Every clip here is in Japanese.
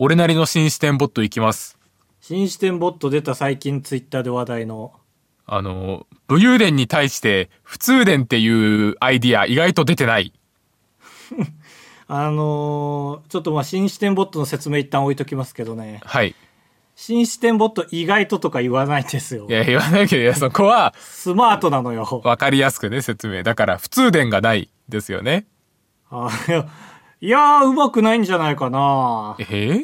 俺なりの新視点ボットいきます。新視点ボット出た最近ツイッターで話題の。あの、武勇伝に対して、普通伝っていうアイディア意外と出てない。あのーちょっとまあ新視点ボットの説明一旦置いときますけどね。はい。新視点ボット意外ととか言わないんですよい。や、言わないけど、いや、そこは、スマートなのよ。わかりやすくね、説明。だから、普通伝がないですよね。あいやいやー、うまくないんじゃないかな。え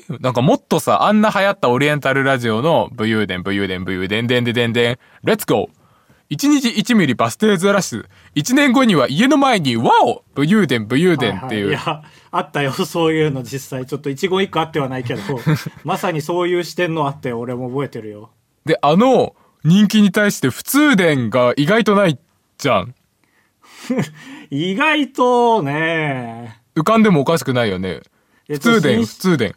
ー？なんかもっとさ、あんな流行ったオリエンタルラジオの武勇伝、武勇伝、武勇伝、でんででんでん、レッツゴー一日1ミリバス停ずらし、一年後には家の前に、ワオ!武勇伝、武勇伝っていう。はいはい、いや、あったよ、そういうの実際。ちょっと一言一句あってはないけど、まさにそういう視点のあって、俺も覚えてるよ。で、あの、人気に対して普通伝が意外とないじゃん。意外とね、浮かんでもおかしくないよね。えっと普通伝、新普通伝。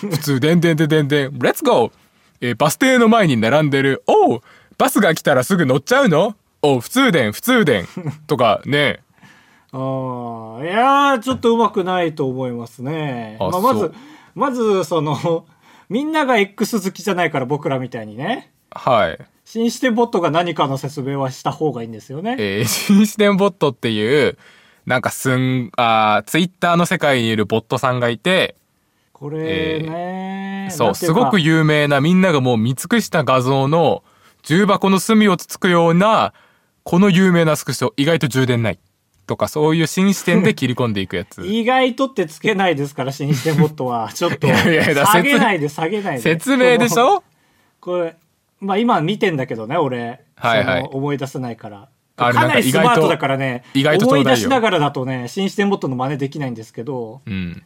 普通伝、でんでんでんでん、レッツゴーえーバス停の前に並んでる。おうバスが来たらすぐ乗っちゃうの？おう普通伝、普通伝。とかね。あーいやー、ちょっとうまくないと思いますね。あまあ、まずまず、その、みんなが X 好きじゃないから僕らみたいにね。はい。新視点ボットが何かの説明はした方がいいんですよね。えー、新視点ボットっていう、なんかすん、あツイッターの世界にいるボットさんがいて、これね、そう、なんていかすごく有名なみんながもう見尽くした画像の重箱の隅をつつくような、この有名なスクショ、意外と充電ない。とか、そういう新視点で切り込んでいくやつ。意外とってつけないですから、新視点ボットは。ちょっと、下げないで、下げないで。説明でしょ？これ、まあ今見てんだけどね、俺。はいはい思い出せないから。かなりスマートだからね、思い出しながらだとね、新視点ボットの真似できないんですけど、うん。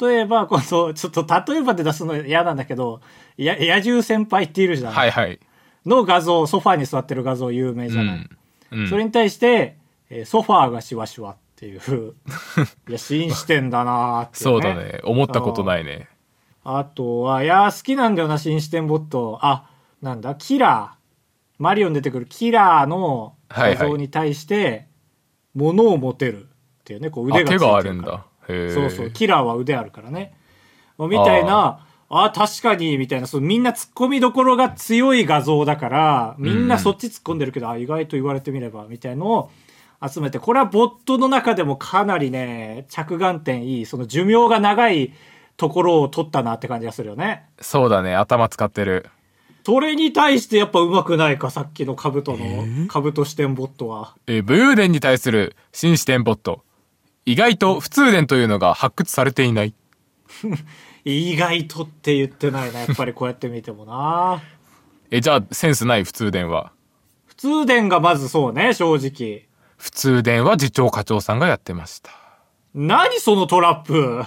例えば、この、ちょっと例えばで出すの嫌なんだけど、や、野獣先輩っているじゃん。はいはい。の画像、ソファーに座ってる画像有名うじゃない。ん。うん、それに対して、えーソファーがシワシワっていう、いや、新視点だなーっていそうだね。思ったことないね。あとは、いやー、好きなんだよな、新視点ボット。あ、なんだ、キラー。マリオに出てくるキラーの画像に対して、物を持てるっていうね、こう腕あ、がついてるから手があるんだ。そうそう、キラーは腕あるからね。みたいな、あ確かに、みたいな、そうみんな突っ込みどころが強い画像だから、みんなそっち突っ込んでるけど、あ意外と言われてみれば、みたいのを集めて、これはボットの中でもかなりね、着眼点いい、その寿命が長いところを取ったなって感じがするよね。そうだね。頭使ってる。それに対してやっぱ上手くないか、さっきの兜の、兜視点ボットは。えー武勇伝に対する新視点ボット。意外と普通伝というのが発掘されていない。意外とって言ってないな、やっぱりこうやって見てもな。え、じゃあセンスない普通伝は？普通伝がまずそうね、正直。普通伝は次長課長さんがやってました。何そのトラップ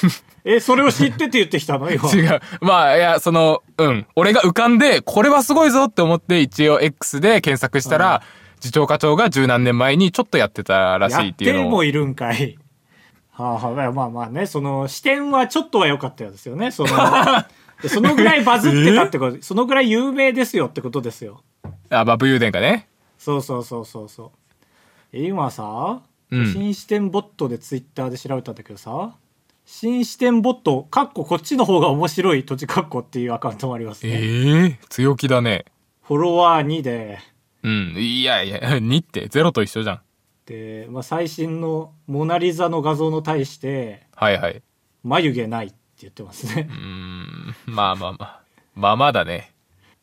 え、それを知ってて言ってきたの？今。違う。まあ、いや、その、うん。俺が浮かんで、これはすごいぞって思って、一応 X で検索したら、次長課長が十何年前にちょっとやってたらしやっいっていうのを。てもいるんかい。はあはあ、まあまあね、その視点はちょっとは良かったですよね。その、で そのぐらいバズってたってこと、そのぐらい有名ですよってことですよ。あ、まあ、武勇伝がね。そうそうそうそうそう。え今さ、うん新視点ボットでツイッターで調べたんだけどさ、新視点ボット、かっここっちの方が面白い土地かっこっていうアカウントもありますえね。え強気だね。フォロワー2で、うん。いやいや、2ってゼロと一緒じゃん。で、まあ、最新のモナリザの画像の対して、はいはい。眉毛ないって言ってますねう。ーん。まあまあまあ。まあまだね。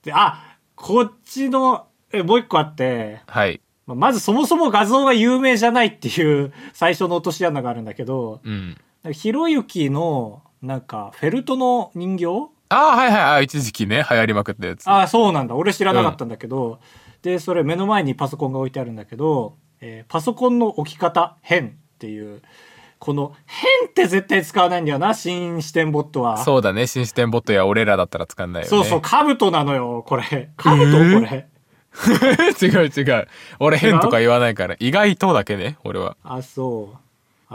で、あ、こっちの、え、もう一個あって、はい。まあまずそもそも画像が有名じゃないっていう最初の落とし穴があるんだけど、うん。ひろゆきの、なんか、フェルトの人形？ああ、はいはいあ。一時期ね、流行りまくったやつ。ああ、そうなんだ。俺知らなかったんだけど、で、それ目の前にパソコンが置いてあるんだけど、えーパソコンの置き方変っていう、この変って絶対使わないんだよな、新視点ボットは。そうだね。新視点ボットや俺らだったら使んないよね。そうそう、兜なのよ、これ。兜、これ。違う違う。俺変とか言わないから。意外とだけね、俺は。あ、そう。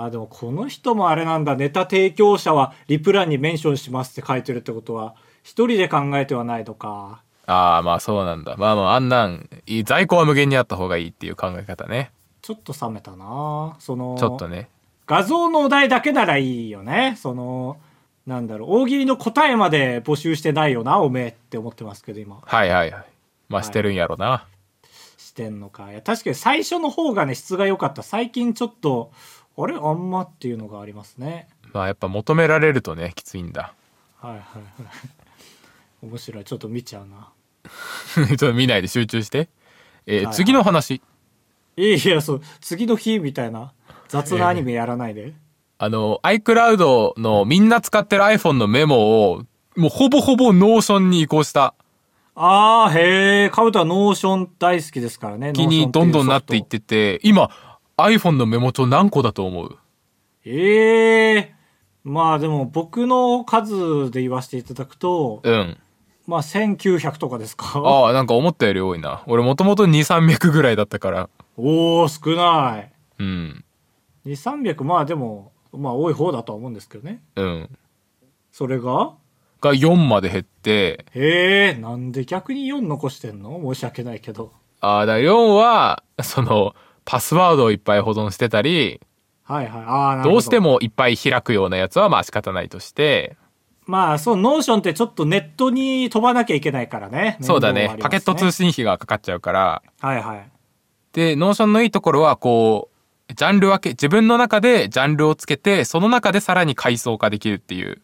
あ、でもこの人もあれなんだ。ネタ提供者はリプランにメンションしますって書いてるってことは、一人で考えてはないのか。ああ、まあそうなんだ。まあまあ、あんなん、いい在庫は無限にあった方がいいっていう考え方ね。ちょっと冷めたなその、ちょっとね。画像のお題だけならいいよね。その、なんだろう大喜利の答えまで募集してないよなおめえって思ってますけど今はいはいはいまあしてるんやろな、してんのかいや確かに最初の方がね質が良かった最近ちょっとあれあんまっていうのがありますね。まあやっぱ求められるとねきついんだ。はいはいはい。面白い。ちょっと見ちゃうな。ちょっと見ないで集中して、えーはい次の話。いやいやそう次の日みたいな雑なアニメやらないで、あの iCloud のみんな使ってる iPhone のメモをもうほぼほぼ Notion に移行した。ああへえカブトはノーション大好きですからね。気にどんどんなっていってて今 iPhone のメモ帳何個だと思う？ええまあでも僕の数で言わせていただくとうん。まあ1900とかですか？ああなんか思ったより多いな。俺もともと2300ぐらいだったから。おお少ない。うん。2300まあでもまあ多い方だとは思うんですけどね。うん。それが？が4まで減って。へえなんで逆に4残してんの？申し訳ないけど。ああだから4はそのパスワードをいっぱい保存してたりはいはい。あど。どうしてもいっぱい開くようなやつはまあ仕方ないとして。まあそう Notion ってちょっとネットに飛ばなきゃいけないからね。そうだね。パケット通信費がかかっちゃうから。はいはい。で Notion のいいところはこうジャンル分け自分の中でジャンルをつけてその中でさらに階層化できるっていう。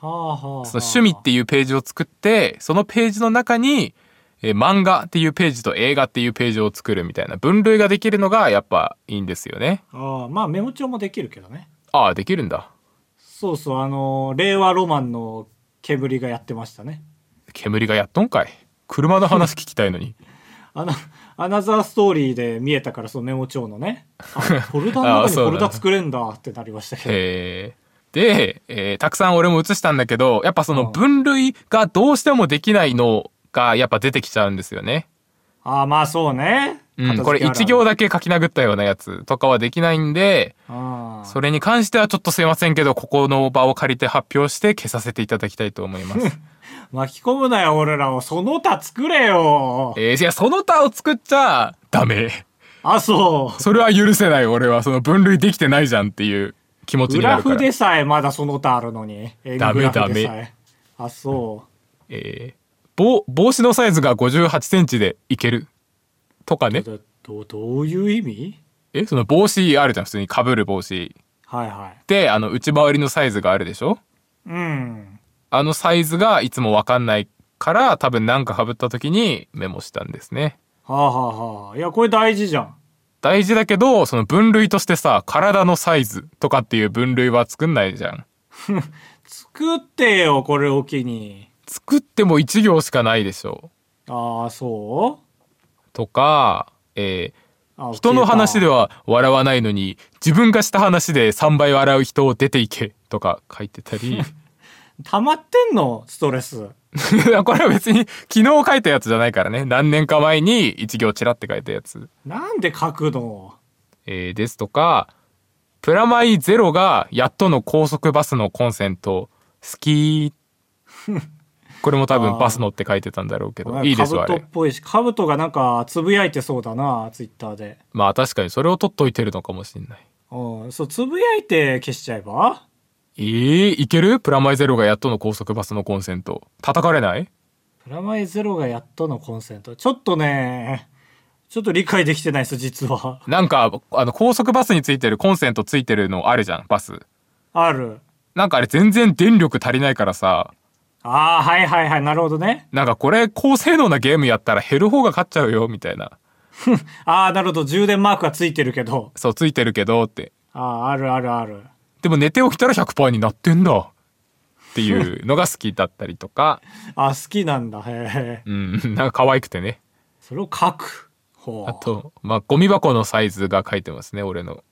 はあはあ、はあ、その趣味っていうページを作ってそのページの中に、えー漫画っていうページと映画っていうページを作るみたいな分類ができるのがやっぱいいんですよね。ああまあメモ帳もできるけどね。ああできるんだ。そうそうあの令和ロマンの煙がやってましたね。煙がやっとんかい。車の話聞きたいのに。あのアナザーストーリーで見えたからそのメモ帳のね。あフォルダの中に フォルダ作れんだってなりましたけどで、えーたくさん俺も写したんだけどやっぱそのうん。分類がどうしてもできないのがやっぱ出てきちゃうんですよね。ああまあそうね、うん、これ一行だだけ書き殴ったようなやつとかはできないんでそれに関してはちょっとすいませんけどここの場を借りて発表して消させていただきたいと思います。巻き込むなよ俺らを。その他作れよ。えー、いやその他を作っちゃダメ。あそう。それは許せない俺は。その分類できてないじゃんっていう気持ちにグラなるから。フでさえまだその他あるのに。ダメダえ。あそう。えー帽帽子のサイズが58センチでいける。とかね。どどどういう意味？えその帽子あるじゃん普通にかぶる帽子。はいはい。であの内回りのサイズがあるでしょ？うん。あのサイズがいつもわかんないから多分なんかかぶった時にメモしたんですね。はあはあはあ。いやこれ大事じゃん。大事だけどその分類としてさ体のサイズとかっていう分類は作んないじゃん。作ってよこれを機に作っても1行しかないでしょ。ああそう？とか、えあー人の話ではは笑わないのに自分がした話で3倍笑う人を出ていけとか書いてたり。溜まってんの？ストレス。これは別に昨日書いたやつじゃないからね。何年か前に1行チラって書いたやつ、なんで書くの？えーですとかプラマイゼロがやっとの高速バスのコンセント。好き これも多分バス乗って書いてたんだろうけどいいですわあれ。カブトっぽいしカブトがなんかつぶやいてそうだなツイッターで。まあ確かにそれを取っといてるのかもしれない。うん。そうつぶやいて消しちゃえば？えー、いける？プラマイゼロがやっとの高速バスのコンセント。叩かれない？プラマイゼロがやっとのコンセント。ちょっとねちょっと理解できてないです実は。なんかあの高速バスについてるコンセントついてるのあるじゃんバス。ある。なんかあれ全然電力足りないからさああはいはいはいなるほどね。なんかこれ高性能なゲームやったら減る方が勝っちゃうよみたいな。ああなるほど。充電マークがついてるけど。そうついてるけどって。あああるあるある。でも寝て起きたら100%になってんだ。っていうのが好きだったりとか。あ好きなんだ。へえうんなんか可愛くてね。それを書くほうあとまあゴミ箱のサイズが書いてますね俺の。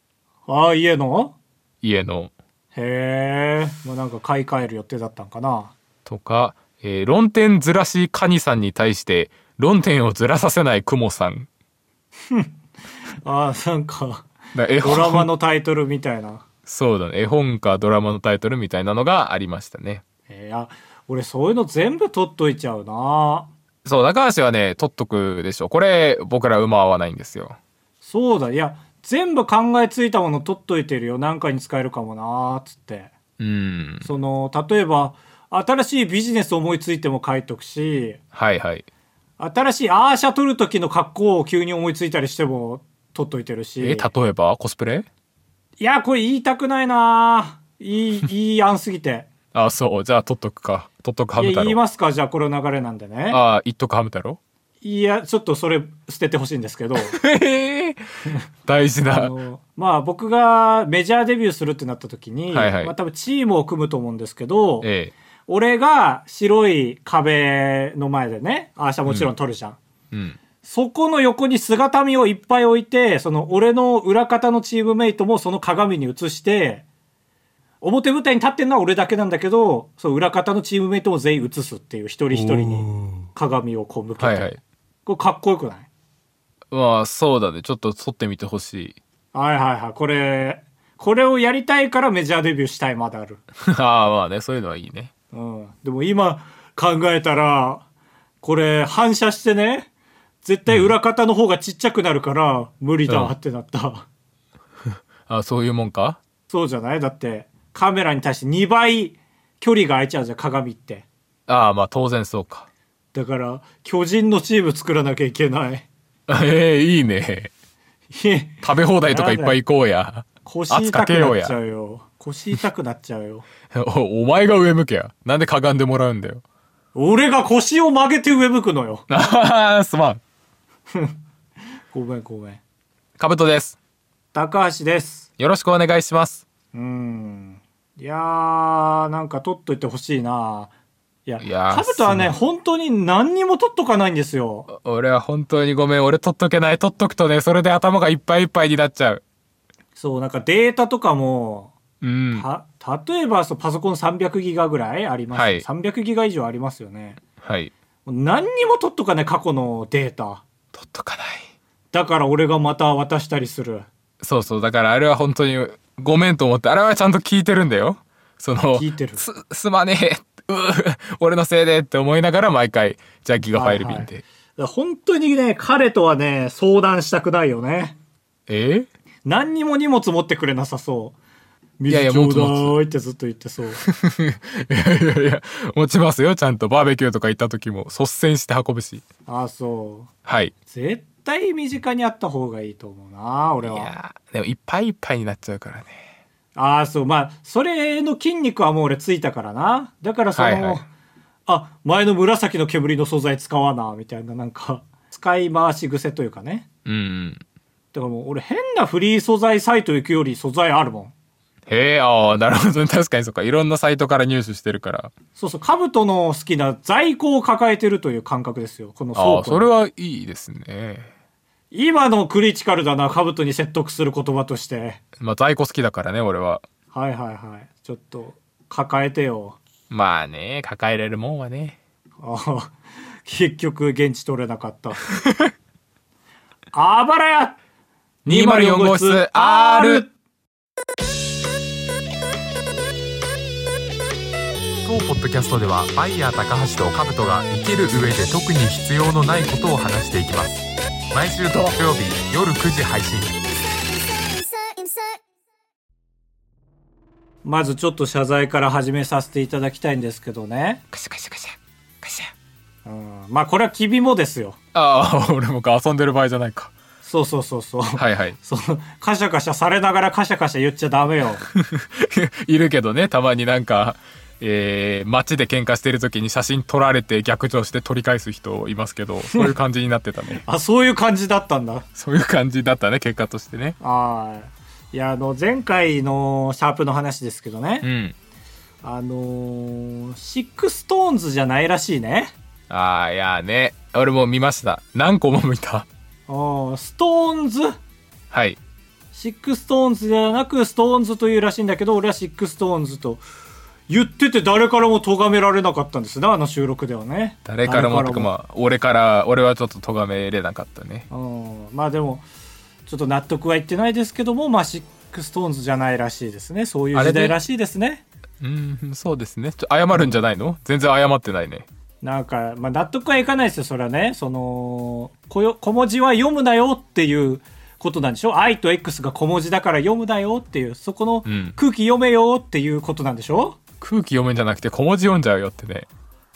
ああ家の？家の。へえもうなんか買い替える予定だったんかなとか、えー論点ずらしカニさんに対して論点をずらさせないクモさん。ああなんかドラマのタイトルみたいな。そうだね。絵本かドラマのタイトルみたいなのがありましたね。えー、あ俺そういうの全部取っといちゃうな。そう高橋はね取っとくでしょ。これ僕ら馬合わないんですよ。そうだ。いや全部考えついたもの取っといてるよ。何かに使えるかもなーっつって。うん。その、例えば、新しいビジネス思いついても書いとくし、はいはい。新しいアーシャ撮る時の格好を急に思いついたりしても撮っといてるし。え、例えば？コスプレ？いや、これ言いたくないないい、いい案すぎて。あ、そう。じゃあ、取っとくか。取っとくハいや、ム太郎。言いますか？じゃあこれの流れなんでね。あ、言っとくハム太郎？いや、ちょっとそれ捨ててほしいんですけど。大事な。まあ僕がメジャーデビューするってなった時に、はいはいまあ多分チームを組むと思うんですけど、え俺が白い壁の前でね、アーシャもちろん撮るじゃん。え。うん。そこの横に姿見をいっぱい置いて、その俺の裏方のチームメイトもその鏡に映して、表舞台に立ってるのは俺だけなんだけど、そう裏方のチームメイトも全員映すっていう一人一人に鏡をこう向けて。はいはい。これかっこよくない？まあ、そうだね。ちょっと撮ってみてほしい。はいはいはい。これ、これをやりたいからメジャーデビューしたいまである。ああ、まあね。そういうのはいいね。うん。でも今考えたら、これ反射してね、絶対裏方の方がちっちゃくなるから無理だってなった。あそういうもんか？そうじゃない？だってカメラに対して2倍距離が空いちゃうじゃん、鏡って。ああ、まあ当然そうか。だから、巨人のチーム作らなきゃいけない。ええいいね。いえ食べ放題とかいっぱい行こうや。腰痛くなっちゃうよ。腰痛くなっちゃうよ。おお前が上向けや。なんでかがんでもらうんだよ。俺が腰を曲げて上向くのよ。ああ、すまん。ごめんごめん。かぶとです。高橋です。よろしくお願いします。うーん。いやー、なんか取っといてほしいな。いや、いやーカブトはね、す本当に何にも取っとかないんですよ。俺は本当にごめん。俺取っとけない。取っとくとね、それで頭がいっぱいいっぱいになっちゃう。そう、なんかデータとかも、うん。た例えばそうパソコン300ギガぐらいあります、はい300ギガ以上ありますよねはい。何にも取っとかない過去のデータ取っとかない。だから俺がまた渡したりするそうそう。だからあれは本当にごめんと思って、あれはちゃんと聞いてるんだよ。その、聞いてるす、すまねえ。うう俺のせいでって思いながら毎回、じゃあギガファイル便で。はいはい本当にね彼とはね相談したくないよねえ？何にも荷物持ってくれなさそう水ちょうだいってずっと言ってそう いやいやいや、持ちますよ。ちゃんとバーベキューとか行った時も率先して運ぶし。ああそうはい。絶対身近にあった方がいいと思うな俺はいやーでもいっぱいいっぱいになっちゃうからね。ああ、そう。まあ、それの筋肉はもう俺ついたからな。だからその、はいはいあ、前の紫の煙の素材使わな、みたいななんか、使い回し癖というかね。うんうん。だからもう俺変なフリー素材サイト行くより素材あるもん。へえ、ああ、なるほどね。確かにそっか。いろんなサイトから入手してるから。そうそう、カブトの好きな在庫を抱えてるという感覚ですよ。この倉庫ああ、それはいいですね。今のクリティカルだな、カブトに説得する言葉として。まあ在庫好きだからね、俺は。はいはいはい。ちょっと、抱えてよ。まあね、抱えれるもんはね。ああ、結局現地取れなかった。あばらや204号室 R! 当ポッドキャストではバイヤー高橋とカブトが生きる上で特に必要のないことを話していきます毎週土曜日夜9時配信まずちょっと謝罪から始めさせていただきたいんですけどね。カシャカシャカシャカシャうん、まあこれは君もですよ。ああ俺もか遊んでる場合じゃないかそうそうそうそう。はいはいそのカシャカシャされながらカシャカシャ言っちゃダメよ。いるけどねたまになんかえー、街で喧嘩してる時に写真撮られて逆上して取り返す人いますけど そういう感じになってたね あ、そういう感じだったんだ。そういう感じだったね結果としてねはい。いや、あの、前回のシャープの話ですけどね。うんあのー、シックストーンズじゃないらしいね。ああいやね俺も見ました何個も見たうんストーンズ？はいシックストーンズではなくストーンズというらしいんだけど俺はシックストーンズと言ってて誰からも咎められなかったんですねあの収録ではね。誰からもとかまあ俺から俺はちょっと咎めれなかったね。うん。まあでもちょっと納得はいってないですけどもまあシックストーンズじゃないらしいですね。そういう時代らしいですね。うんそうですね。ちょ謝るんじゃないの？全然謝ってないね。なんか、まあ、納得はいかないですよそれはね。そのこよ小文字は読むなよっていうことなんでしょ？愛と X が小文字だから読むなよっていう、そこのうん。空気読めよっていうことなんでしょ？空気読めんじゃなくて小文字読んじゃうよってね。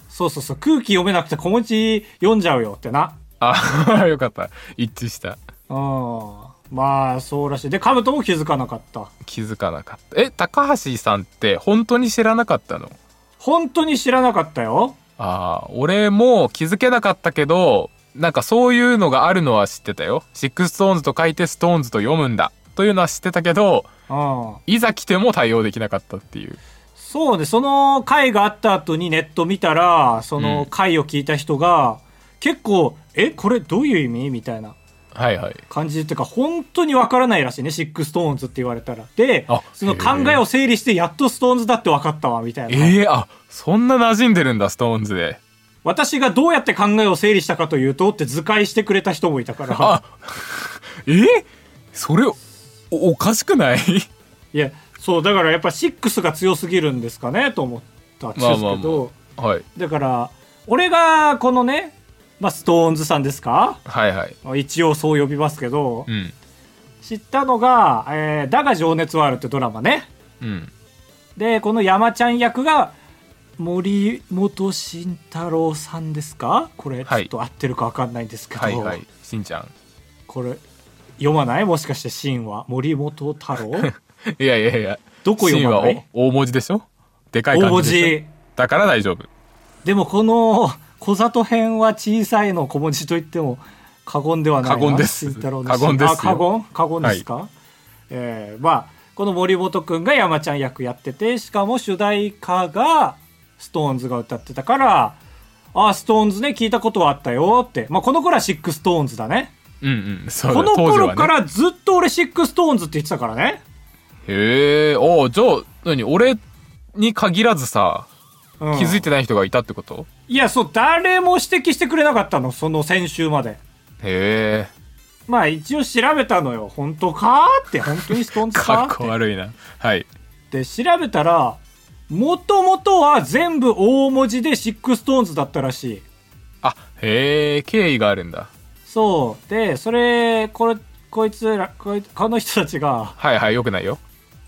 そうそうそう、空気読めなくて小文字読んじゃうよってな。あ、よかった。一致した。うん。まあ、そうらしい。で、カブトも気づかなかった。気づかなかった。え、高橋さんって本当に知らなかったの？本当に知らなかったよ。ああ、俺も気づけなかったけど、なんかそういうのがあるのは知ってたよ。シックストーンズと書いてストーンズと読むんだ。というのは知ってたけど、うん。いざ来ても対応できなかったっていう。そうね、その回があった後にネット見たら、その回を聞いた人が、結構、え、これどういう意味みたいなはいはい。感じっていうか、本当にわからないらしいね、シックストーンズって言われたら。であ、その考えを整理して、やっとストーンズだって分かったわ、みたいな。ええあ、そんな馴染んでるんだ、ストーンズで。私がどうやって考えを整理したかというと、って図解してくれた人もいたから。あ、え？それ、お、おかしくない？いや、そう、だからやっぱ6が強すぎるんですかね、と思ったんですけど、まあまあはい。だから、俺がこのね、まあ、ストーンズさんですか？はいはい。一応そう呼びますけど、うん。知ったのが、えーだが情熱はあるってドラマね。うん。で、この山ちゃん役が、森本慎太郎さんですか？これ、ちょはいっと合ってるか分かんないんですけど、はいはい。しんちゃん。これ、読まない？もしかして、シンは？森本太郎？いやいやいや。どこ読まない大文字でしょ？でかい大文感じでし。だから大丈夫。でもこの小里編は小さいの小文字と言っても過言ではないな過言です。過言です過言？過言ですか、えーまあこの森本くんが山ちゃん役やっててしかも主題歌がストーンズが歌ってたからあストーンズね聞いたことはあったよって、まあ、この頃はシックストーンズだね。うんうん。そうだ。この頃か。らずっと俺シックストーンズって言ってたからね、へえ、おうじゃあ、何？俺に限らずさ、うん。気づいてない人がいたってこと？いやそう誰も指摘してくれなかったの。その先週まで。へえ、まあ一応調べたのよ。本当かって。本当にストーンズかかっこ悪いな。はい。で調べたらもともとは全部大文字でシックストーンズだったらしい。あ、へえ、経緯があるんだ。そう。でそれこれこいつらこいこの人たちが、はいはい、よくないよ。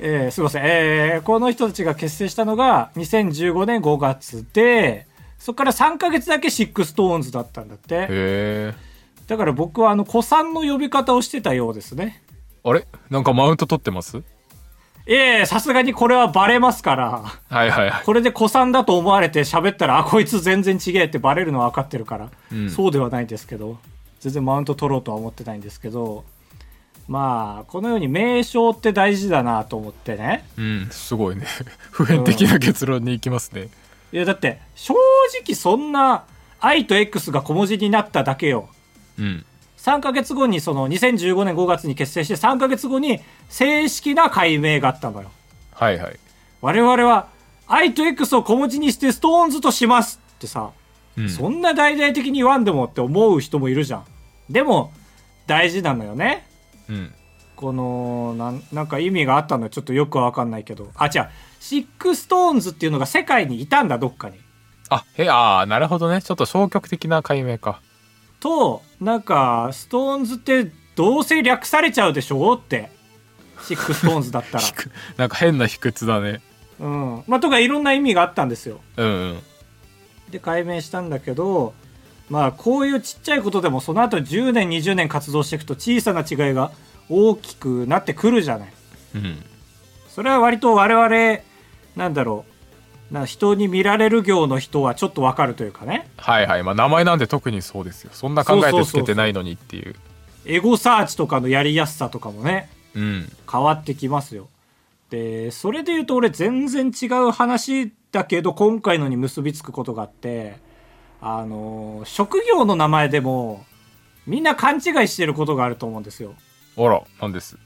えーすいません、えーこの人たちが結成したのが2015年5月でそこから3ヶ月だけシックストーンズだったんだって。へえ。だから僕はあの古参の呼び方をしてたようですね。あれ？なんかマウント取ってます？ええさすがにこれはバレますから。はいはいはい。これで古参だと思われて喋ったら、あ、こいつ全然違えってバレるのは分かってるから、うん。そうではないんですけど、全然マウント取ろうとは思ってないんですけど、まあ、このように名称って大事だなと思ってね。うん、すごいね。普遍的な結論に行きますね。いや、だって、正直そんな、I と X が小文字になっただけよ。うん。3ヶ月後に、その2015年5月に結成して、3ヶ月後に正式な解明があったのよ。はいはい。我々は、I と X を小文字にしてストーンズとしますってさ、うん。そんな大々的に言わんでもって思う人もいるじゃん。でも、大事なのよね。うん。この、なんなんか意味があったのはちょっとよくわかんないけど。あ、違う。シックストーンズっていうのが世界にいたんだ、どっかに。あ、へああ、なるほどね。ちょっと消極的な解明か。と、なんか、ストーンズってどうせ略されちゃうでしょって。シックストーンズだったら。なんか変な卑屈だね。うん。まあ、とかいろんな意味があったんですよ。うんうん。で解明したんだけどまあこういうちっちゃいことでもその後10年20年活動していくと小さな違いが大きくなってくるじゃないうん。それは割と我々なんだろうな人に見られる業の人はちょっとわかるというかねはいはい。まあ名前なんて特にそうですよ。そんな考えてつけてないのにっていう。エゴサーチとかのやりやすさとかもねうん。変わってきますよでそれで言うと俺全然違う話だけど今回のに結びつくことがあってあの職業の名前でもみんな勘違いしてることがあると思うんですよ。あら、なんです。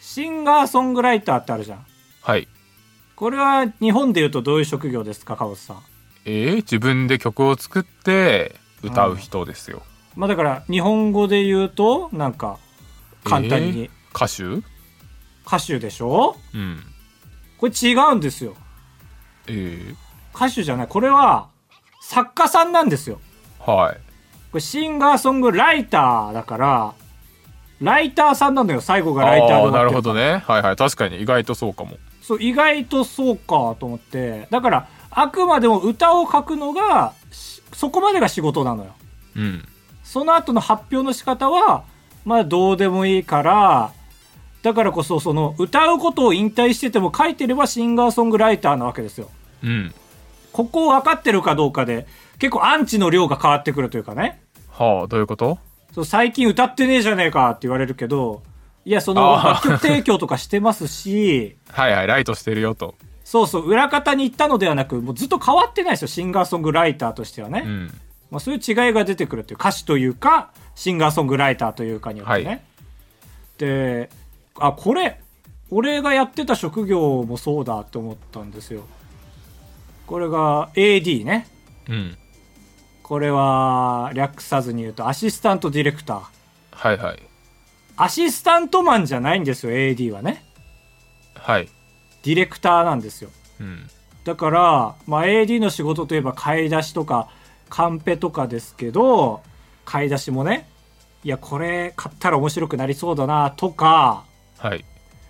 シンガーソングライターってあるじゃん。はい。これは日本で言うとどういう職業ですかカブスさん。えー、自分で曲を作って歌う人ですよ。まあだから日本語で言うとなんか簡単に。えー歌手？歌手でしょ？うん。これ違うんですよ。えー、歌手じゃない。これは作家さんなんですよ。はい。これシンガーソングライターだからライターさんなのよ最後がライターでなるほどね。はいはい。確かに意外とそうかも。そう意外とそうかと思って。だからあくまでも歌を書くのがしそこまでが仕事なのよ。うん。その後の発表の仕方はまあどうでもいいからだからこそその歌うことを引退してても書いてればシンガーソングライターなわけですよ。うんここを分かってるかどうかで結構アンチの量が変わってくるというかね。はあどういうこと？そう最近歌ってねえじゃねえかって言われるけどいやその楽曲提供とかしてますし はいはいライトしてるよと。そうそう裏方に行ったのではなくもうずっと変わってないですよシンガーソングライターとしてはね、うん。まあ、そういう違いが出てくるっていう歌手というかシンガーソングライターというかによってね、はい。であこれ俺がやってた職業もそうだって思ったんですよこれが AD ね。うん。これは略さずに言うとアシスタントディレクター。はいはい。アシスタントマンじゃないんですよ AD はね。はい。ディレクターなんですよ。うん。だから、まあ、AD の仕事といえば買い出しとかカンペとかですけど買い出しもねいやこれ買ったら面白くなりそうだなとかはい。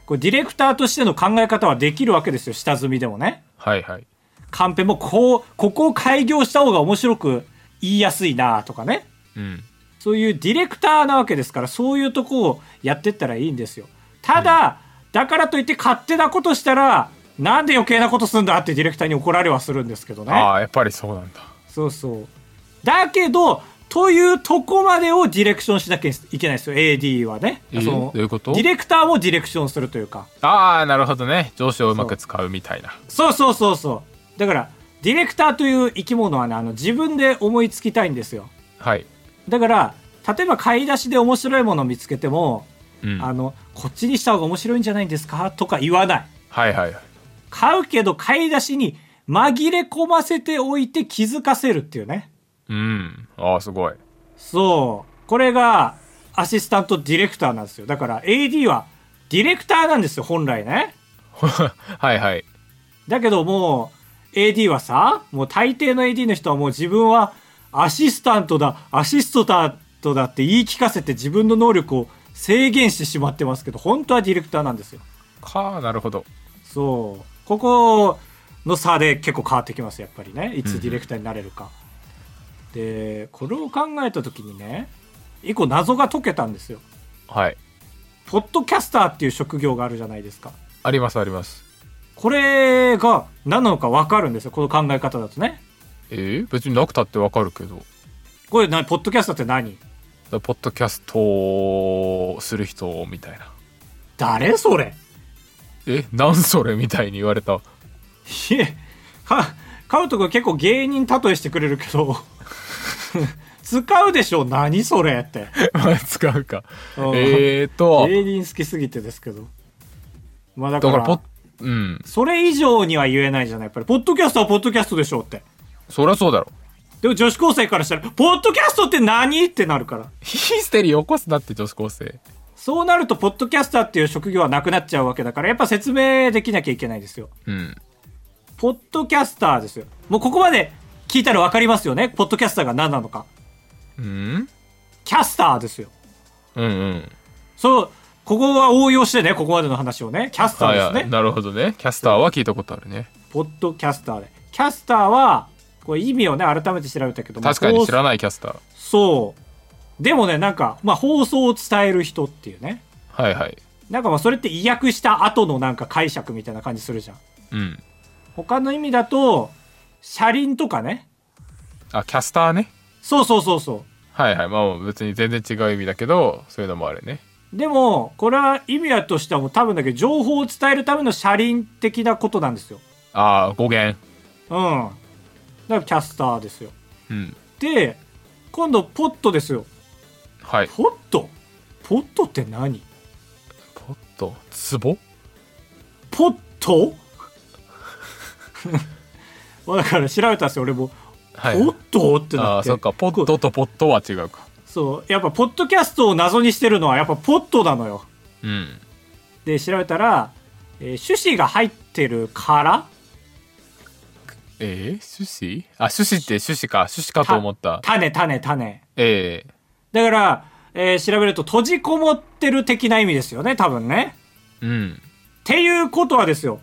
これディレクターとしての考え方はできるわけですよ下積みでもね。はいはいカンペもこうここを開業した方が面白く言いやすいなとかね。うん。そういうディレクターなわけですからそういうとこをやってったらいいんですよ。ただ、だからといって勝手なことしたらなんで余計なことすんだってディレクターに怒られはするんですけどね。ああやっぱりそうなんだ。そうそう。だけど、というとこまでをディレクションしなきゃいけないですよ、AD はね。えー？そのどういうこと？ディレクターもディレクションするというか。ああなるほどね。上司をうまく使うみたいな。そうそうそうそう。だから、ディレクターという生き物はね、あの自分で思いつきたいんですよ。はいだから、例えば買い出しで面白いものを見つけても、うんあの、こっちにした方が面白いんじゃないんですかとか言わない。はいはいはい買うけど買い出しに紛れ込ませておいて気づかせるっていうね。うんああすごいそう。これがアシスタントディレクターなんですよ。だから AD はディレクターなんですよ、本来ね。はいはいだけどもう AD はさ、もう大抵の AD の人はもう自分はアシスタントだ、アシストトだって言い聞かせて自分の能力を制限してしまってますけど、本当はディレクターなんですよ。かなるほどそう。ここの差で結構変わってきます、やっぱりね。いつディレクターになれるか。で、これを考えた時にね、一個謎が解けたんですよ。はいポッドキャスターっていう職業があるじゃないですか。ありますありますこれが何なのか分かるんですよ。この考え方だとね。えー、別になくたってわかるけど。これな、ポッドキャスターって何？だポッドキャストをする人みたいな。誰それ？えなんそれみたいに言われた。いえ、か、カウト君結構芸人例えしてくれるけど、使うでしょ？何それって。まあ使うか。うん。えーと。芸人好きすぎてですけど。まあだから、だからポッうんそれ以上には言えないじゃない。やっぱり、ポッドキャストはポッドキャストでしょって。そりゃそうだろでも女子高生からしたら、ポッドキャストって何？ってなるから。ヒステリー起こすなって女子高生そうなると、ポッドキャスターっていう職業はなくなっちゃうわけだから、やっぱ説明できなきゃいけないですよ。うんポッドキャスターですよ。もうここまで聞いたらわかりますよね。ポッドキャスターが何なのか。うん？キャスターですよ。うんうんそう、ここは応用してね、ここまでの話をね。キャスターはいですね。はいなるほどねキャスターは聞いたことあるねポッドキャスターで。キャスターは、これ意味をね、改めて調べたけど、確かに知まあらないキャスターそう。でもね、なんか、まあ、放送を伝える人っていうね。はいはいなんかまあ、それって意訳した後のなんか解釈みたいな感じするじゃん。うん他の意味だと、車輪とかね。あキャスターねそうそうそうそう。はいはいまあ別に全然違う意味だけどそういうのもあるねでも、これは意味だとしてはもう多分だけど、情報を伝えるための車輪的なことなんですよ。ああ語源。うん。だからキャスターですよ。うん。で、今度、ポットですよ。はい。ポット？ポットって何？ポット？ツボポット？まあだから調べたんですよ、俺も。はい。ポット？ってあなって。あそっか。ポットとポットは違うかそう。やっぱ、ポッドキャストを謎にしてるのは、やっぱ、ポットなのよ。うんで、調べたら、えー種子が入ってる殻えー、種子あ種子って種子か種子かと思った種、種、種。ええだから、えー調べると閉じこもってる的な意味ですよね、多分ね。うん。っていうことはですよ、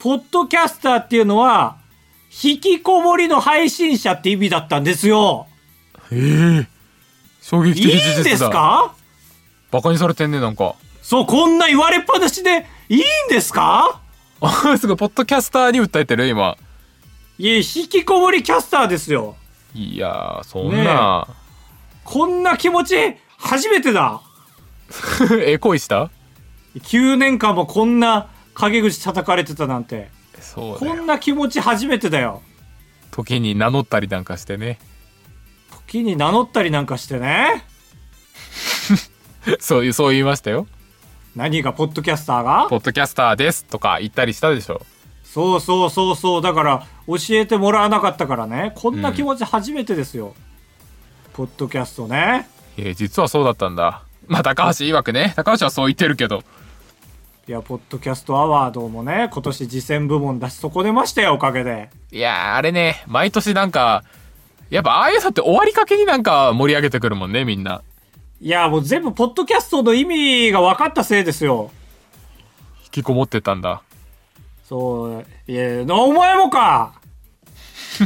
ポッドキャスターっていうのは、引きこもりの配信者って意味だったんですよ。ええ衝撃いい的事実だ。んですか？バカにされてんね、なんか。そう、こんな言われっぱなしでいいんですか？あ、すごい、ポッドキャスターに訴えてる今。いや、引きこもりキャスターですよ。いやー、そんな。こんな気持ち、初めてだ。え、恋した？9年間もこんな陰口叩かれてたなんて。そう。こんな気持ち初めてだよ。時に名乗ったりなんかしてね。時に名乗ったりなんかしてね。そういう、そう言いましたよ。何がポッドキャスターが？ポッドキャスターですとか言ったりしたでしょ。そうそうそうそう。だから、教えてもらわなかったからね。こんな気持ち初めてですよ。ポッドキャストね。えー実はそうだったんだ。まあ、高橋曰くね。高橋はそう言ってるけど。いや、ポッドキャストアワードもね、今年次戦部門出し損ねましたよ、おかげで。いやー、あれね、毎年なんか、やっぱああいうのって終わりかけになんか盛り上げてくるもんね、みんな。いや、もう全部ポッドキャストの意味が分かったせいですよ。引きこもってたんだ。そう、いや、なお前もか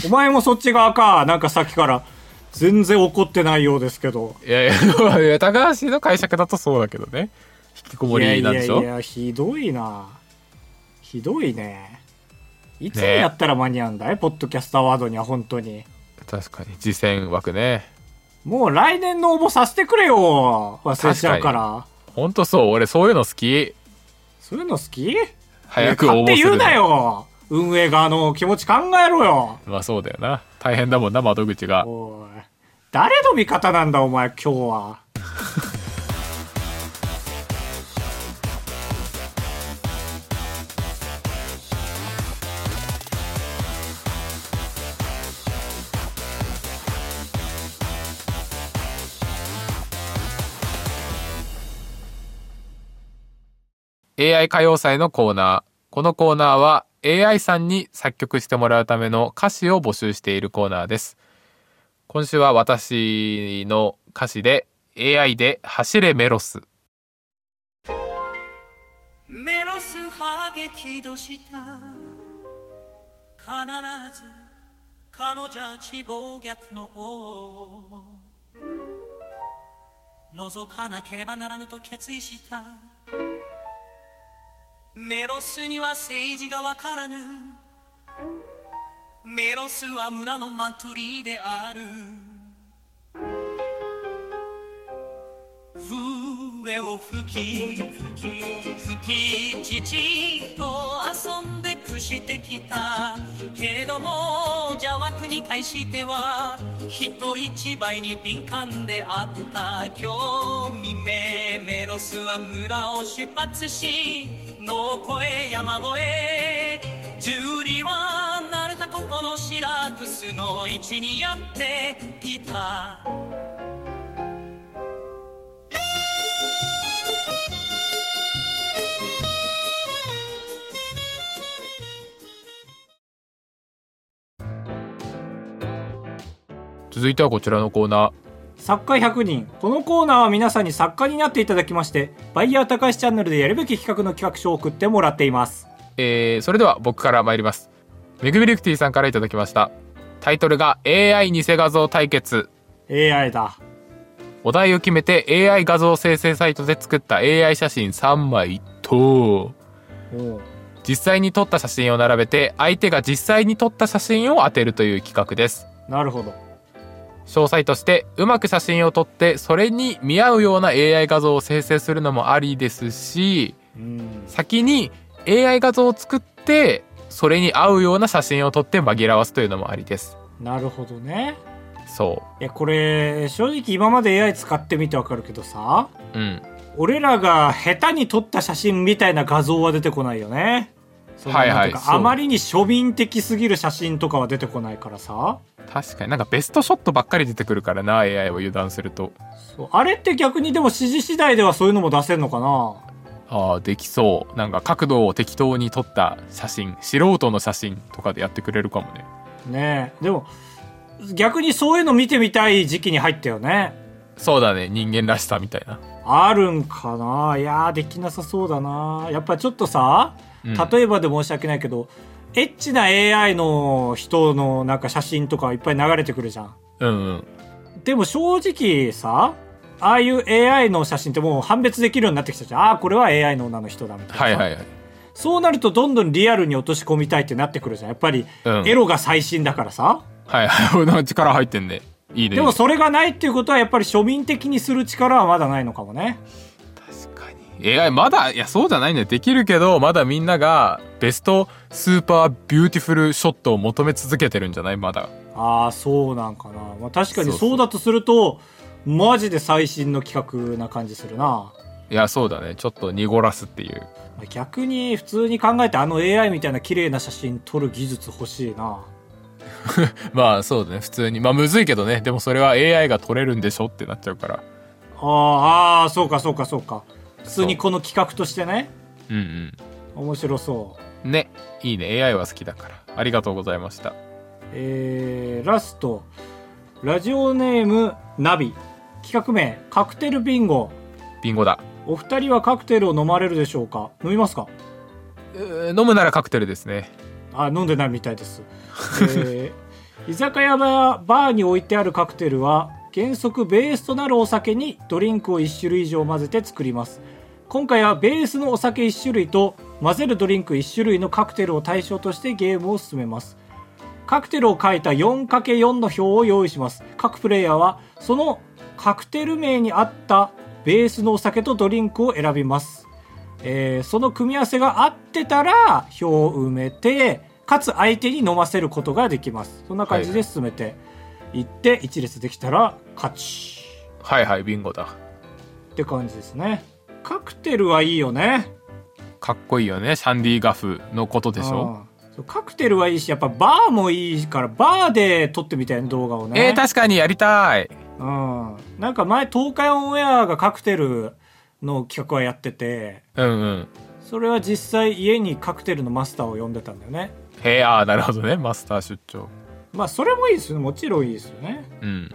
お前もそっち側かなんかさっきから全然怒ってないようですけど。いやいや高橋の解釈だとそうだけどね。引きこもりなんでしょ？いやいやいや、ひどいな。ひどいね。いつにやったら間に合うんだい、ポッドキャストアワードには本当に。確かに、次戦枠ね。もう来年の応募させてくれよ。忘れちゃうから。ほんとそう、俺そういうの好き。そういうの好き？早く応募するの。勝手言うなよ運営側の気持ち考えろよまあそうだよな。大変だもんな、窓口が。おい誰の味方なんだお前今日は「AI 歌謡祭」のコーナー。このコーナーは AI さんに作曲してもらうための歌詞を募集しているコーナーです。今週は私の歌詞で AI で「走れメロス。メロスは激怒した。必ず彼女地暴虐の王。覗かなければならぬと決意した。メロスには政治がわからぬ。メロスは村のマトリである。笛を吹き吹き父と遊んでしてきた。けれども邪悪に対しては人一倍に敏感であった今日未明メロスは村を出発し野越え山越え。十里は慣れたここのシラクスの位置にやっていた。続いてはこちらのコーナー。作家100人。このコーナーは皆さんに作家になっていただきましてバイヤー高橋チャンネルでやるべき企画の企画書を送ってもらっています。えー、それでは僕から参ります。めぐみリクティさんからいただきました。タイトルが AI 偽画像対決。AI だ。お題を決めて AI 画像生成サイトで作った AI 写真3枚と実際に撮った写真を並べて相手が実際に撮った写真を当てるという企画です。なるほど詳細としてうまく写真を撮ってそれに見合うような AI 画像を生成するのもありですしうん。先に AI 画像を作ってそれに合うような写真を撮って紛らわすというのもありです。なるほどね。そいやこれ正直今まで AI 使ってみてわかるけどさううん。俺らが下手に撮った写真みたいな画像は出てこないよねそのはいはい。あまりに庶民的すぎる写真とかは出てこないからさ。確かに。なんかベストショットばっかり出てくるからな AI を油断すると。そう。あれって逆にでも指示次第ではそういうのも出せるのかな？ああできそう。なんか角度を適当に撮った写真素人の写真とかでやってくれるかもね。ねえ。でも逆にそういうの見てみたい時期に入ったよね。そうだね。人間らしさみたいなあるんかな？いやーできなさそうだな。やっぱちょっとさ、うん。例えばで申し訳ないけどエッチな AI の人のなんか写真とかいっぱい流れてくるじゃん。うんうん。でも正直さああいう AI の写真ってもう判別できるようになってきたじゃん。ああーこれは AI の女の人だみたいなさ。はいはいはい。そうなるとどんどんリアルに落とし込みたいってなってくるじゃん。やっぱりうん。エロが最新だからさ、はいはい。なんか力入ってんねいいね。でもそれがないっていうことはやっぱり庶民的にする力はまだないのかもね。確かに。AI まだいやそうじゃないんだよできるけどまだみんながベストスーパービューティフルショットを求め続けてるんじゃない？まだ。ああそうなんかな、まあ、確かにそうだとするとマジで最新の企画な感じするな。いやそうだね。ちょっと濁らすっていう。逆に普通に考えてあの AI みたいな綺麗な写真撮る技術欲しいな まあそうだね普通に。まあむずいけどね。でもそれは AI が撮れるんでしょってなっちゃうから。あーあーそうかそうかそうか。普通にこの企画としてね。う。ん面白そう。うんねいいね。AI は好きだから。ありがとうございました。えー、ラスト。ラジオネームナビ。企画名。カクテルビンゴ。ビンゴだ。お二人はカクテルを飲まれるでしょうか？飲みますか？えー飲むならカクテルですねあ飲んでないみたいです、えー 居酒屋やバーに置いてあるカクテルは原則ベースとなるお酒にドリンクを1種類以上混ぜて作ります。今回はベースのお酒1種類と混ぜるドリンク1種類のカクテルを対象としてゲームを進めます。カクテルを書いた 4×4 の表を用意します。各プレイヤーはそのカクテル名に合ったベースのお酒とドリンクを選びます。えーその組み合わせが合ってたら表を埋めてかつ相手に飲ませることができます。そんな感じで進めていって一列できたら勝ち。はいはいビンゴだ。って感じですね。カクテルはいいよね。かっこいいよねシャンディガフのことでしょ？カクテルはいいしやっぱバーもいいからバーで撮ってみたいな動画をね。えー、確かにやりたい。うん、なんか前東海オンエアがカクテルの企画はやってて。うんうん。それは実際家にカクテルのマスターを呼んでたんだよねへえああなるほどね。マスター出張。まあそれもいいですよね。もちろんいいですよね。うん。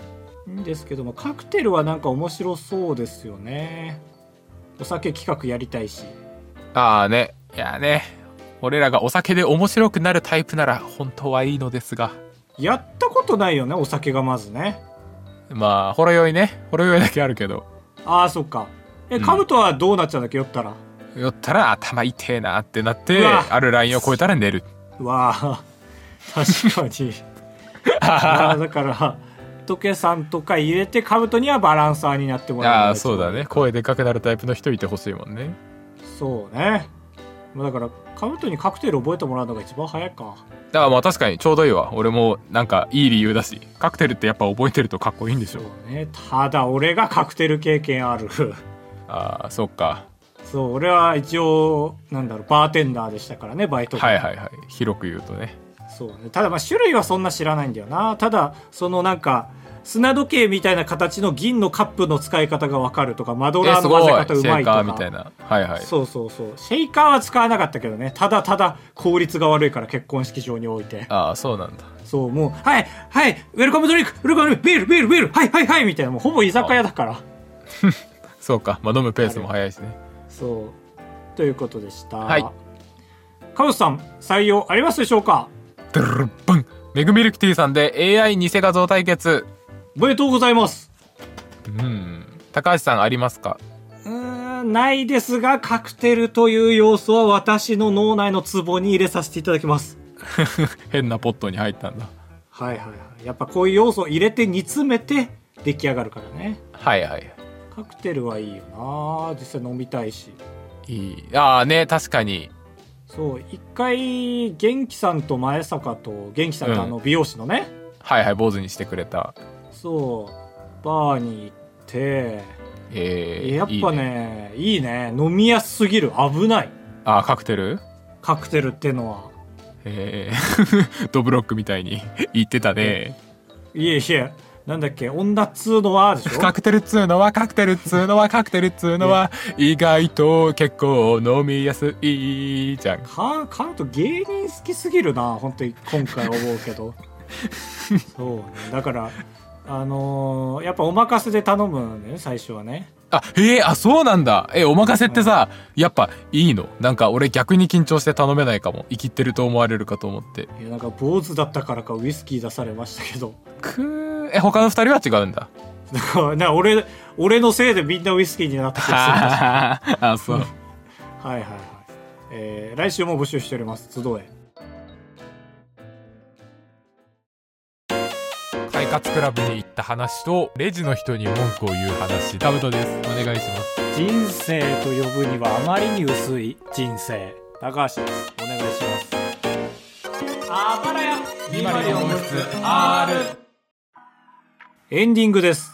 いいんですけどもカクテルはなんか面白そうですよね。お酒企画やりたいし。ああね。いやね。俺らがお酒で面白くなるタイプなら本当はいいのですが。やったことないよねお酒がまずね。まあほろ酔いね。ほろ酔いだけあるけど。ああそっか。えうん。カブトはどうなっちゃうんだっけ？酔ったら。酔ったら頭痛えなってなってあるラインを超えたら寝るうわあ確かに。あーだからトケさんとか入れてカブトにはバランサーになってもらう。ああそうだね。声でかくなるタイプの人いてほしいもんね。そうね。まあだからカブトにカクテル覚えてもらうのが一番早いか。だからまあ確かにちょうどいいわ。俺もなんかいい理由だし。カクテルってやっぱ覚えてるとかっこいいんでしそょうね。ただ俺がカクテル経験ある。ああそっかそう俺は一応なんだろうバーテンダーでしたからねバイトで。はいはいはい。広く言うとね。そうね。ただまあ種類はそんな知らないんだよな。ただそのなんか砂時計みたいな形の銀のカップの使い方が分かるとかマドラーの混ぜ方うシェイカまいとかーみたいな。はいはい。そうそうそう。シェイカーは使わなかったけどねただただ効率が悪いから結婚式場に置いて。ああそうなんだ。そうもうはいはいウェルカムドリンクウェルカムビールビールビールはいはいはいみたいな。もうほぼ居酒屋だから。そうか。まあ飲むペースも早いしねそう。ということでした。はい。カブスさん採用ありますでしょうか？ドゥルルブンメグミルクティーさんで AI 偽画像対決おめでとうございますうん高橋さんありますかうーんないですがカクテルという要素は私の脳内の壺に入れさせていただきます変なポットに入ったんだはいはいはいやっぱこういう要素を入れて煮詰めて出来上がるからねはいはいカクテルはいいよな。実際飲みたいし。いい。ああね確かに。そう一回元気さんと前坂と元気さんとうん。あの美容師のね、はいはい坊主にしてくれた。そう。バーに行って。えー、やっぱねいいね。飲みやすすぎる。危ない。あーカクテル？カクテルってのは。えー、ドブロックみたいに言ってたね。いえいえなんだっけ？女っつうのは？でしょ？カクテルっつうのは？カクテルっつうのは？カクテルっつうのは？意外と結構飲みやすいじゃん。カカウト芸人好きすぎるな本当に今回思うけど。そうね。だからあのーやっぱお任せで頼むんだよね最初はね。あへえあそうなんだ。えお任せってさ、やっぱいいの？なんか俺逆に緊張して頼めないかも。生きってると思われるかと思って。いやなんか坊主だったからかウイスキー出されましたけど。くーえ他の二人は違うんだ。だからな俺俺のせいでみんなウイスキーになった気がする あそう。はいはいはい、えー来週も募集しております。集え快活クラブに行った話とレジの人に文句を言う話。ダブトです。お願いします。人生と呼ぶにはあまりに薄い人生。高橋です。お願いします。あばらやエンディングです。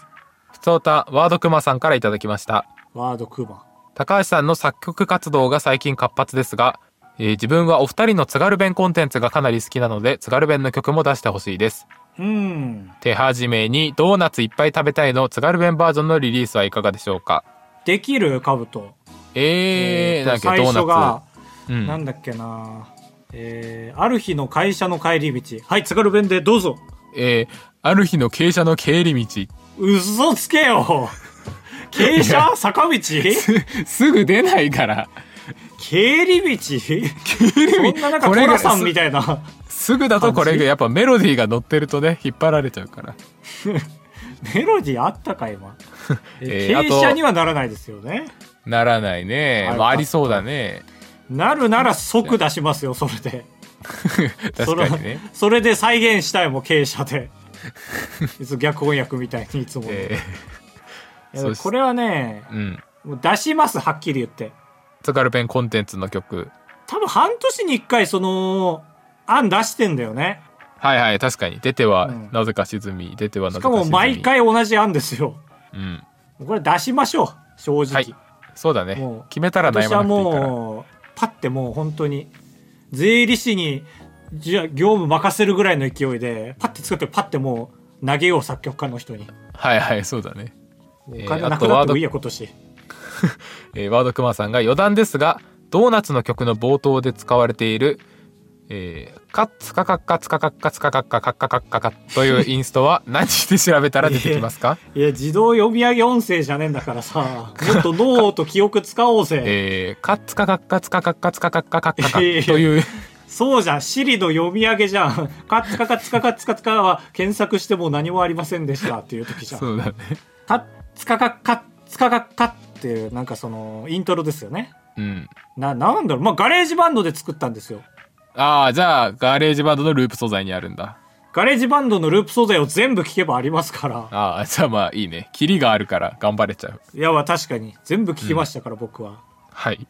ふつおたワードクマさんからいただきました。ワードクマ。高橋さんの作曲活動が最近活発ですが、えー自分はお二人の津軽弁コンテンツがかなり好きなので津軽弁の曲も出してほしいです。うん。手始めにドーナツいっぱい食べたいの津軽弁バージョンのリリースはいかがでしょうか？できる?カブト。えー、なんだっけ最ド初がーナツ、うん、なんだっけな。えー、ある日の会社の帰り道。はい津軽弁でどうぞ。えー、ある日の傾斜の経理道。嘘つけよ。傾斜？坂道？すぐ出ないから。経理道？そんななんかさんみたいな。すぐだとこれがやっぱメロディーが乗ってるとね引っ張られちゃうから。メロディーあったか今？えー傾斜にはならないですよね。ならないね、はい。まあ、ありそうだね。なるなら即出しますよそれで。確かにね。それで再現したいもん傾斜で 逆翻訳みたいにいつも、えいやそうです。これはねー、うん。もう出しますはっきり言って。津軽弁コンテンツの曲。多分半年に一回その案出してんだよね。はいはい確かに。出てはうん。なぜか沈み、出てはなしかぜか沈み。も毎回同じ案ですよ。うん。これ出しましょう正直、はい。そうだね。もう決めたら悩まなくていいから。もうパッてもう本当に税理士にじゃあ業務任せるぐらいの勢いでパッて作ってパッてもう投げよう作曲家の人に。はいはいそうだね。えーお金なくなってもいいや今年。えーワードクマさんが余談ですがドーナツの曲の冒頭で使われているえー、カッツカカッカツカカッカツカカッカカッカカッカカというインストは何で調べたら出てきますかいや自動読み上げ音声じゃねえんだからさもっと脳と記憶使おうぜえー、カッツカカッカツカカッカツカカッカカッカカというそうじゃん。シリの読み上げじゃん。カッツカカツカカツカツカは検索しても何もありませんでしたっていう時じゃんそうだねカッツカカカッツカカカっていうなんかそのイントロですよねうんななんだろうまあガレージバンドで作ったんですよああじゃあガレージバンドのループ素材にあるんだガレージバンドのループ素材を全部聞けばありますからああじゃあまあいいねキリがあるから頑張れちゃういやまあ確かに全部聞きましたから、僕ははい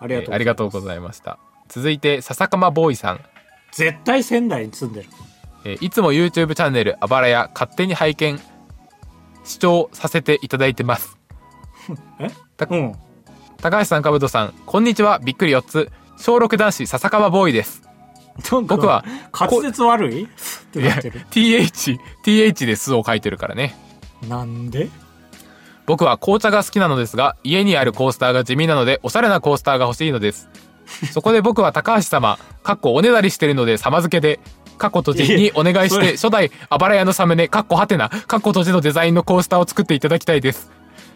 ありがとうございます、えー続いて笹かまボーイさん。絶対仙台に住んでる。えーいつも YouTube チャンネルあばらや勝手に拝見視聴させていただいてます。え？たうん。高橋さんかぶとさんこんにちは。びっくり4つ。小6男子笹川ボーイです。僕は滑舌悪い？ってなってる。TH TH で「す」を書いてるからね。なんで？僕は紅茶が好きなのですが家にあるコースターが地味なのでおしゃれなコースターが欲しいのですそこで僕は高橋様かっこおねだりしてるので様付けでかっこ閉じにお願いして初代あばら屋のサムネかっこはてなかっこ閉じのデザインのコースターを作っていただきたいです。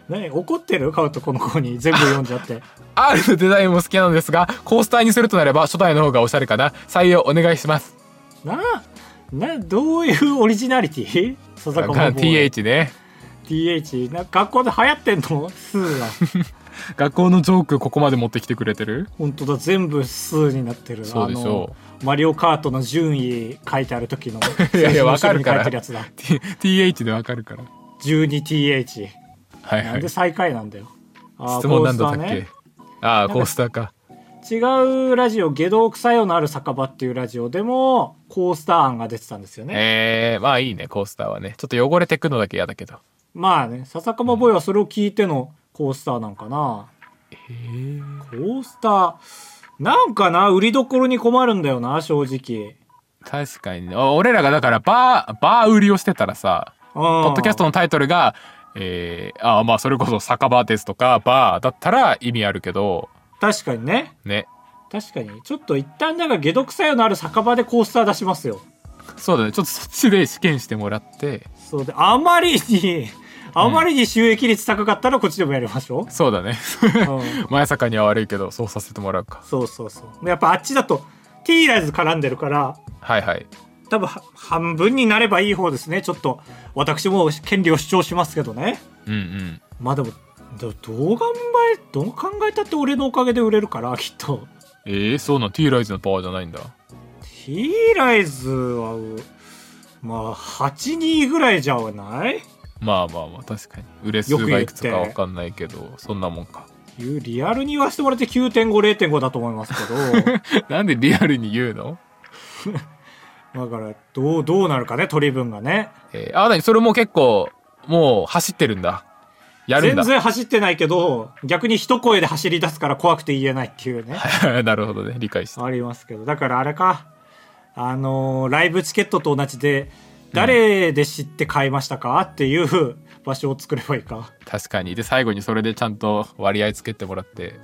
何怒ってる？カウトこの子に全部読んじゃって。R のデザインも好きなのですがコースターにするとなれば初代の方がおしゃれかな。採用お願いします。ななどういうオリジナリティ？笹川 TH ね。TH な学校で流行ってんの？スーが学校のジョークここまで持ってきてくれてる？本当だ全部数になってる。そうでしょう。マリオカートの順位書いてある時の いやいやわかるから。TH でわかるから。12TH はいはい。なんで最下位なんだよ。質問なんだったっけ、ああコースターか。違うラジオ「下道草よのある酒場」っていうラジオでもコースター案が出てたんですよね、えー、まあいいねコースターはね。ちょっと汚れてくのだけ嫌だけど。まあね笹かまボーイはそれを聞いてのコースターなんかな、コースター。なんかな売りどころに困るんだよな正直。確かにね。お俺らがだからバーバー売りをしてたらさポポッドキャストのタイトルがえー、あーまあそれこそ酒場ですとかバーだったら意味あるけど。確かにね。ね。確かに。ちょっと一旦なんか解毒作用のある酒場でコースター出しますよ。そうだね。ちょっとそっちで試験してもらって。そうで、あまりに、あまりに収益率高かったらこっちでもやりましょそうだねう。うん前坂には悪いけどそうさせてもらうかそうそうそう。でやっぱあっちだと、ティーライズ絡んでるから、はいはい多分は半分になればいい方ですね。ちょっと、私も権利を主張しますけどね。うんうんまあでも、どどう頑張え、どう考えたって俺のおかげで売れるから、きっと。えー、そうなん T ライズのパワーじゃないんだティーライズは、うまあ、8、2ぐらいじゃない？まあまあまあ確かに売れ数がいくつかわかんないけどそんなもんかいうリアルに言わせてもらって9.5、0.5だと思いますけど。なんでリアルに言うの？だから、どう、どうなるかね、取り分がね。えー、あ、なにそれも結構もう走ってるんだやるんだ全然走ってないけど、逆に一声で走り出すから怖くて言えないっていうね。なるほどね理解したありますけど。だからあれか。あのーライブチケットと同じで、誰で知って買いましたかっていう場所を作ればいいか。確かに。で最後にそれでちゃんと割合つけてもらって。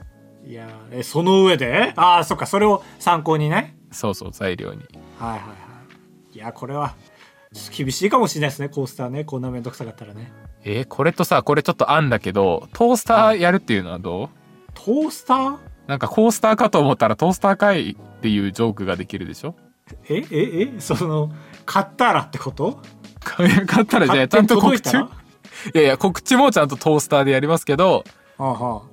いやーえ、その上で？ああ、そっか、それを参考にね。そうそう材料に。はいはいはい。いや、これは、厳しいかもしれないですね、コースターね。こんなめんどくさかったらね。えー、これとさこれちょっと案だけどトースターやるっていうのはどう？トースター？なんかコースターかと思ったらトースターかいっていうジョークができるでしょ？え、え、え、その、買ったらってこと？買ったらじゃあちゃんと告知？いやいや告知もちゃんとトースターでやりますけど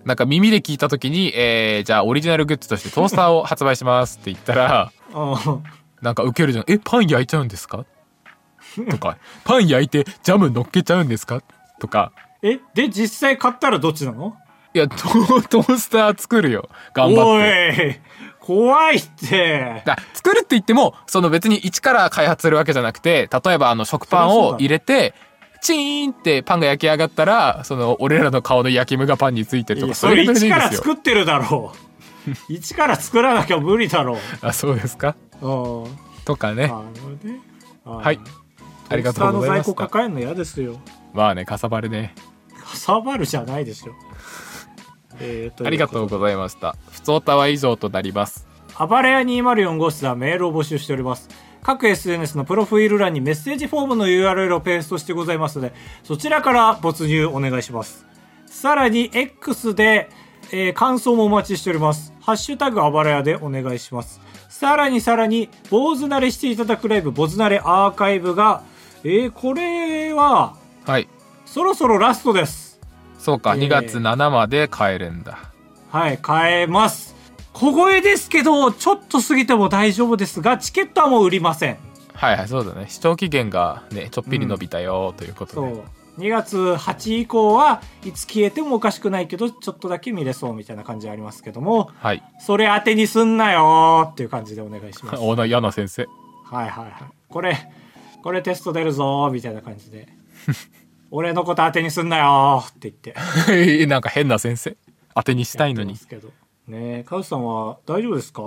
なんか耳で聞いた時に、えー、じゃあオリジナルグッズとしてトースターを発売しますって言ったらなんかウケるじゃん。え、パン焼いちゃうんですか？とか、パン焼いてジャム乗っけちゃうんですか？とか、え、で、実際買ったらどっちなの？いや、トースター作るよ。頑張おって。い怖いって。だ作るって言っても、その別に一から開発するわけじゃなくて、例えばあの食パンを入れて、チーンってパンが焼き上がったら、その俺らの顔の焼き目がパンについてるとか、それ一から。作ってるだろう。一から作らなきゃ無理だろ あ、そうですか？とかね。ね。はい。ありがとうございまトースターの在庫。抱えるの嫌ですよ。まあね、かさばるね。かさばるじゃないでしょえーとありがとうございました。ふつおたは以上となります。暴れ屋204号室ではメールを募集しております。各 SNS のプロフィール欄にメッセージフォームの URL をペーストしてございますので、そちらから没入お願いします。さらに X で、えー感想もお待ちしております。ハッシュタグ暴れ屋でお願いします。さらにさらに、坊主慣れしていただくライブ、坊主慣れアーカイブが、えーこれは、はい。そろそろラストです。そうか、えー2月7まで買えるんだ。はい、買えます。小声ですけど、ちょっと過ぎても大丈夫ですが、チケットはもう売りません。はいはい、そうだね。視聴期限がね、ちょっぴり伸びたよ、ということで。そう。2月8以降はいつ消えてもおかしくないけど、ちょっとだけ見れそうみたいな感じありますけども、はい。それ当てにすんなよーっていう感じでお願いします。はいおな、嫌な先生。はいはい。これ、これテスト出るぞーみたいな感じで。俺のこと当てにすんなよーって言って。なんか変な先生。当てにしたいのに。ねえ、カウスさんは大丈夫ですか？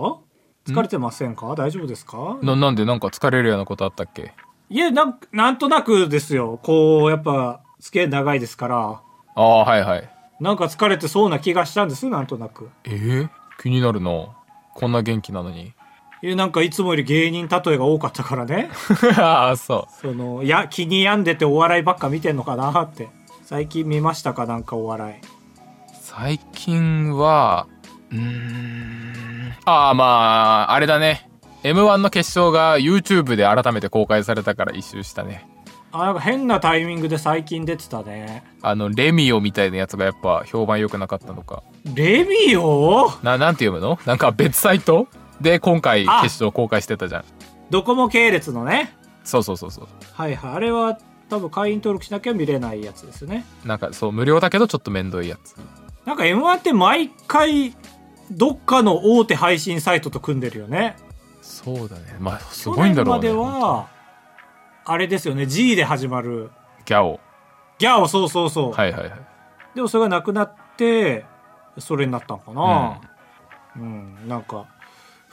疲れてませんか？大丈夫ですか？な、なんで？なんか疲れるようなことあったっけ？いや、なん、なんとなくですよ。こう、やっぱ、付き合い長いですから、ああ、はいはい。なんか疲れてそうな気がしたんです、なんとなく。えー、気になるな。こんな元気なのに。いや、なんかいつもより芸人例えが多かったからね。ああ、そう。その、いや、気に病んでてお笑いばっか見てんのかなって。最近見ましたかなんかお笑い。最近は、うーん。ああ、まあ、あれだね。M1 の決勝が YouTube で改めて公開されたから一周したね。あ、なんか変なタイミングで最近出てたね。あの、レミオみたいなやつがやっぱ評判良くなかったのか。レミオ？な、なんて読むの？なんか別サイト？で今回決あ勝公開してたじゃん。ドコモ系列のね。そうそうそうそう。はいはい。あれは多分会員登録しなきゃ見れないやつですよね。なんかそう、無料だけどちょっとめんどいやつ。なんか M1 って毎回、どっかの大手配信サイトと組んでるよね。そうだね。まあ、すごいんだろうね。去年までは、あれですよね。G で始まる。ギャオ。ギャオ、そうそうそう。はいはいはい。でもそれがなくなって、それになったのかな。うん、なんか、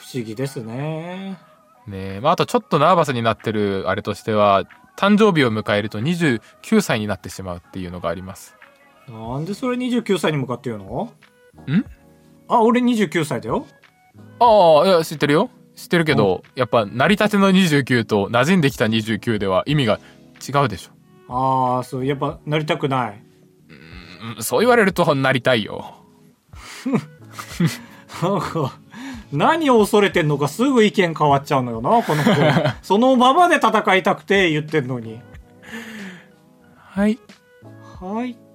不思議ですね。ねえ、まあ、あとちょっとナーバスになってるあれとしては、誕生日を迎えると29歳になってしまうっていうのがあります。なんでそれ29歳に向かって言うの？ん？あ、俺29歳だよ。ああ、いや、知ってるよ。知ってるけど、やっぱ、成り立ての29と馴染んできた29では意味が違うでしょ。ああそうやっぱなりたくないうんそう言われるとなりたいよ。なんか何を恐れてんのかすぐ意見変わっちゃうのよなこの子。そのままで戦いたくて言ってんのに。はい。はい